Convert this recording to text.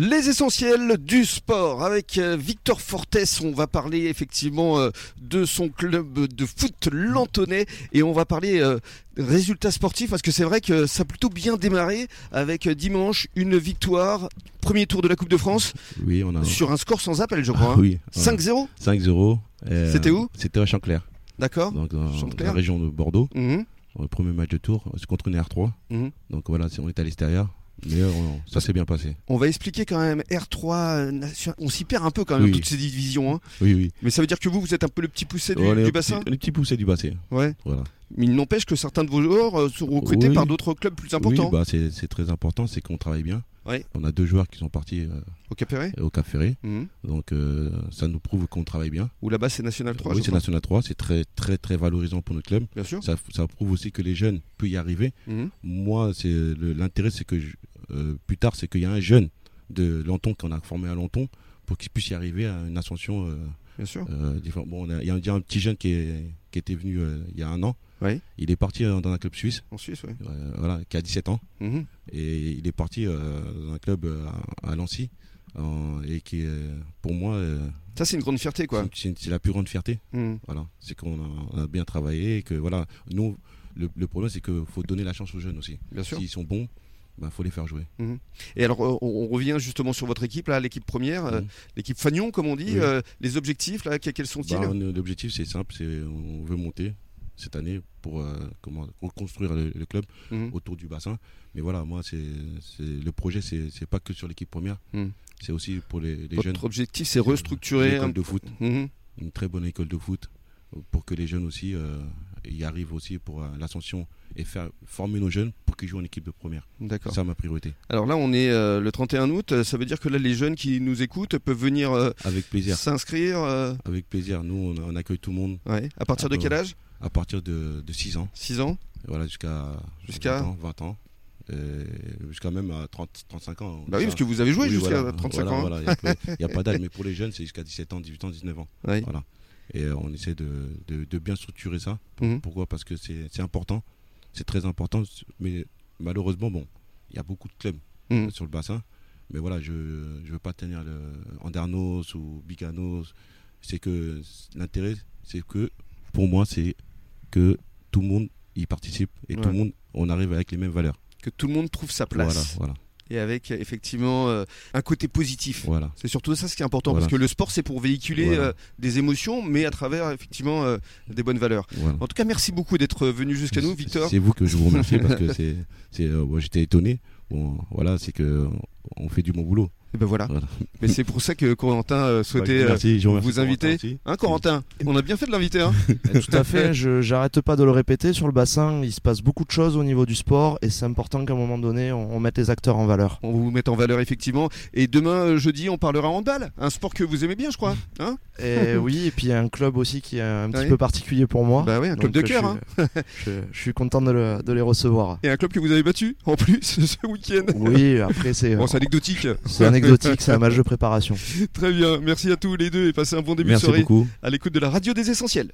Les essentiels du sport avec euh, Victor Fortes. On va parler effectivement euh, de son club de foot lantonnais et on va parler euh, résultats sportifs parce que c'est vrai que ça a plutôt bien démarré avec dimanche une victoire, premier tour de la Coupe de France. Oui, on a sur un score sans appel, je crois. Hein. oui. 5-0. 5-0. C'était où C'était à Chanclair. D'accord. Donc dans, la région de Bordeaux. Mhm. Le premier match de tour, c'est contre une R3. Mhm. Donc voilà, on est à l'extérieur. Mais euh, ça s'est bien passé. On va expliquer quand même R3, euh, on s'y perd un peu quand même toutes ces divisions. Hein. Oui, oui. Mais ça veut dire que vous, vous êtes un peu le petit poussé du, bassin Le petit poussé du bassin. Ouais. Voilà. Mais il n'empêche que certains de vos joueurs euh, sont recrutés par d'autres clubs plus importants. Oui, bah c'est très important, c'est qu'on travaille bien. Ouais. On a deux joueurs qui sont partis au Cap Ferré. Au Cap Ferré. Mhm. Donc ça nous prouve qu'on travaille bien. Ou là-bas c'est National 3. Oui, c'est National 3, c'est très très très valorisant pour notre club. Bien sûr. Ça, ça prouve aussi que les jeunes peuvent y arriver. Mhm. Moi, c'est l'intérêt, c'est que je, euh, plus tard, c'est qu'il y a un jeune de Lanton qu'on a formé à Lanton pour qu'il puisse y arriver à une ascension. Euh, Bien sûr. Euh, bon, il y, a un petit jeune qui, est, qui était venu il y a un an. Oui. Il est parti dans un club suisse. En Suisse, oui. voilà, qui a 17 ans. Mhm. Et il est parti dans un club à, Lancy. et qui pour moi. ça, c'est une grande fierté, quoi. C'est la plus grande fierté. Mhm. Voilà. C'est qu'on a, bien travaillé et que, voilà, nous, le, le problème, c'est qu'il faut donner la chance aux jeunes aussi. Bien sûr. S'ils sont bons, bah, faut les faire jouer. Mhm. Et alors, euh, on, revient justement sur votre équipe, là, l'équipe première, euh, mhm. l'équipe Fagnon, comme on dit. Euh, les objectifs, là, quels sont-ils bah, L'objectif, c'est simple, c'est on veut monter cette année pour comment construire le, club mhm. autour du bassin. Mais voilà, moi, c'est le projet, c'est pas que sur l'équipe première, c'est aussi pour les, les Votre jeunes. Votre objectif, c'est restructurer. Une école de foot, une très bonne école de foot, pour que les jeunes aussi y arrivent aussi pour l'ascension et faire former nos jeunes qu'ils jouent en équipe de première. D'accord. C'est ça ma priorité. Alors là, on est euh, le 31 août. Ça veut dire que là, les jeunes qui nous écoutent peuvent venir euh, avec plaisir s'inscrire. Euh, avec plaisir. Nous, on, accueille tout le monde. Ouais. À partir de quel âge? À partir de, de, 6 ans. 6 ans? voilà, jusqu'à jusqu'à 20 ans. Jusqu'à même à 30, 35 ans. Bah oui, parce que vous avez joué jusqu'à 35 ans. Hein. Il n'y a, pas d'âge, mais pour les jeunes, c'est jusqu'à 17 ans, 18 ans, 19 ans. Voilà. Et on essaie de, de, bien structurer ça. Mhm. Pourquoi? Parce que c'est important c'est très important. Mais malheureusement, bon, il y a beaucoup de clubs mmh. sur le bassin. Mais voilà, je ne veux pas tenir le Andernos ou Biganos. C'est que l'intérêt, c'est que pour moi, c'est que tout le monde y participe et tout le monde, on arrive avec les mêmes valeurs. Que tout le monde trouve sa place. Voilà, voilà et avec effectivement euh, un côté positif. Voilà. C'est surtout ça ce qui est important parce que le sport c'est pour véhiculer euh, des émotions mais à travers effectivement euh, des bonnes valeurs. En tout cas, merci beaucoup d'être venu jusqu'à nous Victor. C'est vous que je vous remercie parce que c'est j'étais étonné. Bon, voilà, c'est que on fait du bon boulot. Et ben voilà. Mais c'est pour ça que Corentin euh, souhaitait euh, vous inviter. Hein, Corentin On a bien fait de l'inviter. Hein Tout à fait. Je j'arrête pas de le répéter. Sur le bassin, il se passe beaucoup de choses au niveau du sport et c'est important qu'à un moment donné, on, mette les acteurs en valeur. On vous met en valeur effectivement. Et demain, euh, jeudi, on parlera handball. Un sport que vous aimez bien, je crois. Hein et oui, et puis il y a un club aussi qui est un petit peu particulier pour moi. Bah oui, un club de cœur. Hein. Je, suis content de, de, les recevoir. Et un club que vous avez battu en plus ce week-end. Oui, après c'est. Bon, c'est anecdotique. C'est anecdotique, c'est un match de préparation. Très bien, merci à tous les deux et passez un bon début de soirée à l'écoute de la radio des essentiels.